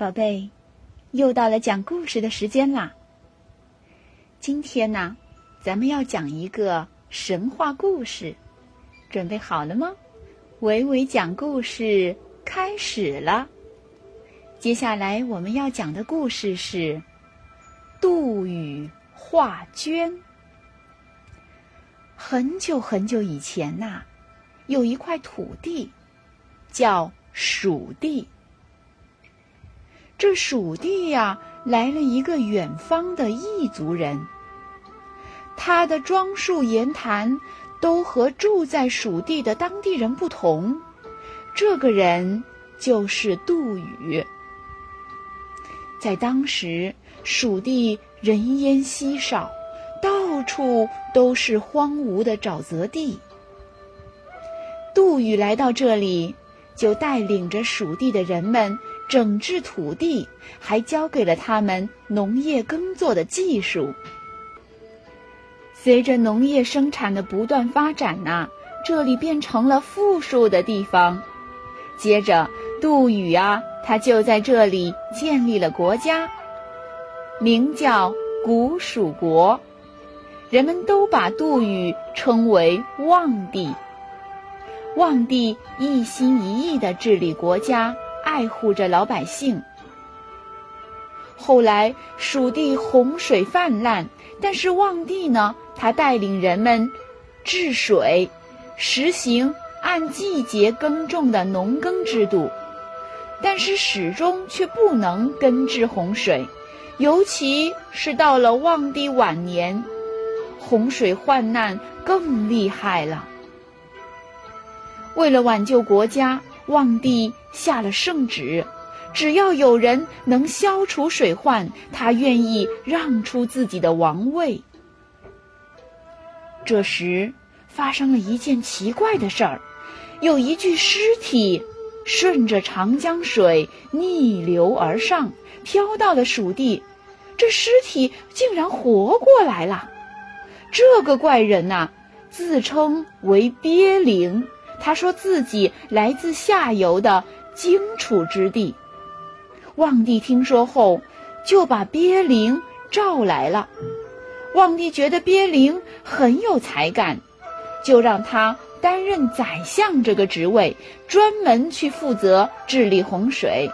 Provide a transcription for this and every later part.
宝贝，又到了讲故事的时间啦。今天呢，咱们要讲一个神话故事，准备好了吗？伟伟讲故事开始了。接下来我们要讲的故事是杜宇画绢。很久很久以前呐，有一块土地，叫蜀地。这蜀地呀，来了一个远方的异族人。他的装束言谈都和住在蜀地的当地人不同。这个人就是杜宇。在当时，蜀地人烟稀少，到处都是荒芜的沼泽地。杜宇来到这里，就带领着蜀地的人们。整治土地，还教给了他们农业耕作的技术。随着农业生产的不断发展呐，这里变成了富庶的地方。接着，杜宇啊，他就在这里建立了国家，名叫古蜀国。人们都把杜宇称为望帝。望帝一心一意地治理国家。爱护着老百姓。后来蜀地洪水泛滥，但是望帝呢，他带领人们治水，实行按季节耕种的农耕制度，但是始终却不能根治洪水，尤其是到了望帝晚年，洪水患难更厉害了。为了挽救国家。望帝下了圣旨，只要有人能消除水患，他愿意让出自己的王位。这时，发生了一件奇怪的事儿：有一具尸体顺着长江水逆流而上，飘到了蜀地。这尸体竟然活过来了！这个怪人呐，自称为鳖灵。他说自己来自下游的荆楚之地，望帝听说后，就把鳖灵召来了。望帝觉得鳖灵很有才干，就让他担任宰相这个职位，专门去负责治理洪水。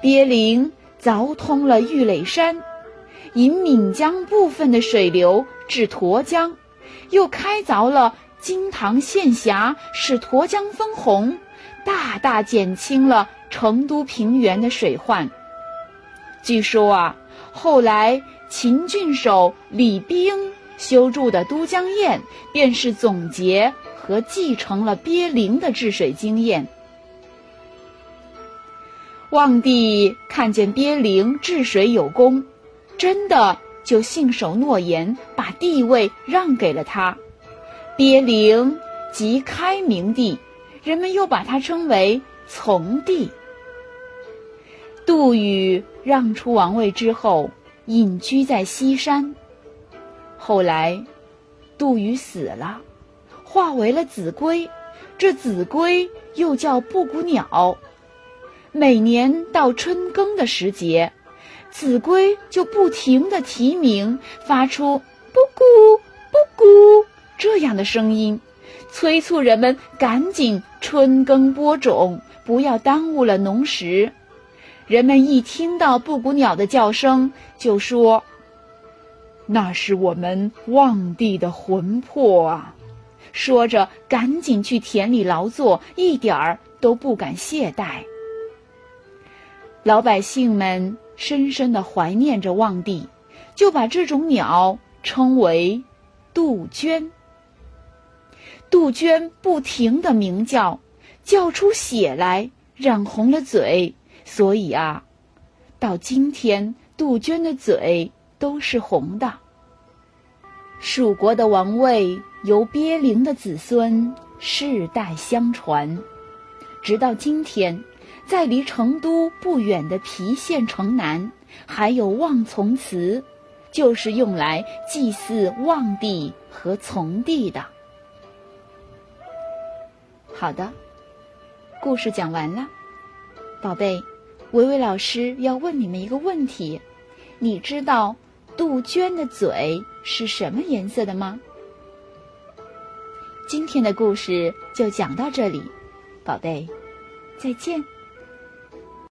鳖灵凿通了玉垒山，引岷江部分的水流至沱江，又开凿了。金堂县峡使沱江分洪，大大减轻了成都平原的水患。据说啊，后来秦郡守李冰修筑的都江堰，便是总结和继承了鳖灵的治水经验。望帝看见鳖灵治水有功，真的就信守诺言，把地位让给了他。鳖灵即开明帝，人们又把他称为从帝。杜宇让出王位之后，隐居在西山。后来，杜宇死了，化为了子规。这子规又叫布谷鸟。每年到春耕的时节，子规就不停地啼鸣，发出布谷布谷。这样的声音，催促人们赶紧春耕播种，不要耽误了农时。人们一听到布谷鸟的叫声，就说：“那是我们望帝的魂魄啊！”说着，赶紧去田里劳作，一点儿都不敢懈怠。老百姓们深深的怀念着望帝，就把这种鸟称为杜鹃。杜鹃不停的鸣叫，叫出血来，染红了嘴，所以啊，到今天杜鹃的嘴都是红的。蜀国的王位由鳖灵的子孙世代相传，直到今天，在离成都不远的郫县城南，还有望从祠，就是用来祭祀望帝和从帝的。好的，故事讲完了，宝贝，维维老师要问你们一个问题：你知道杜鹃的嘴是什么颜色的吗？今天的故事就讲到这里，宝贝，再见。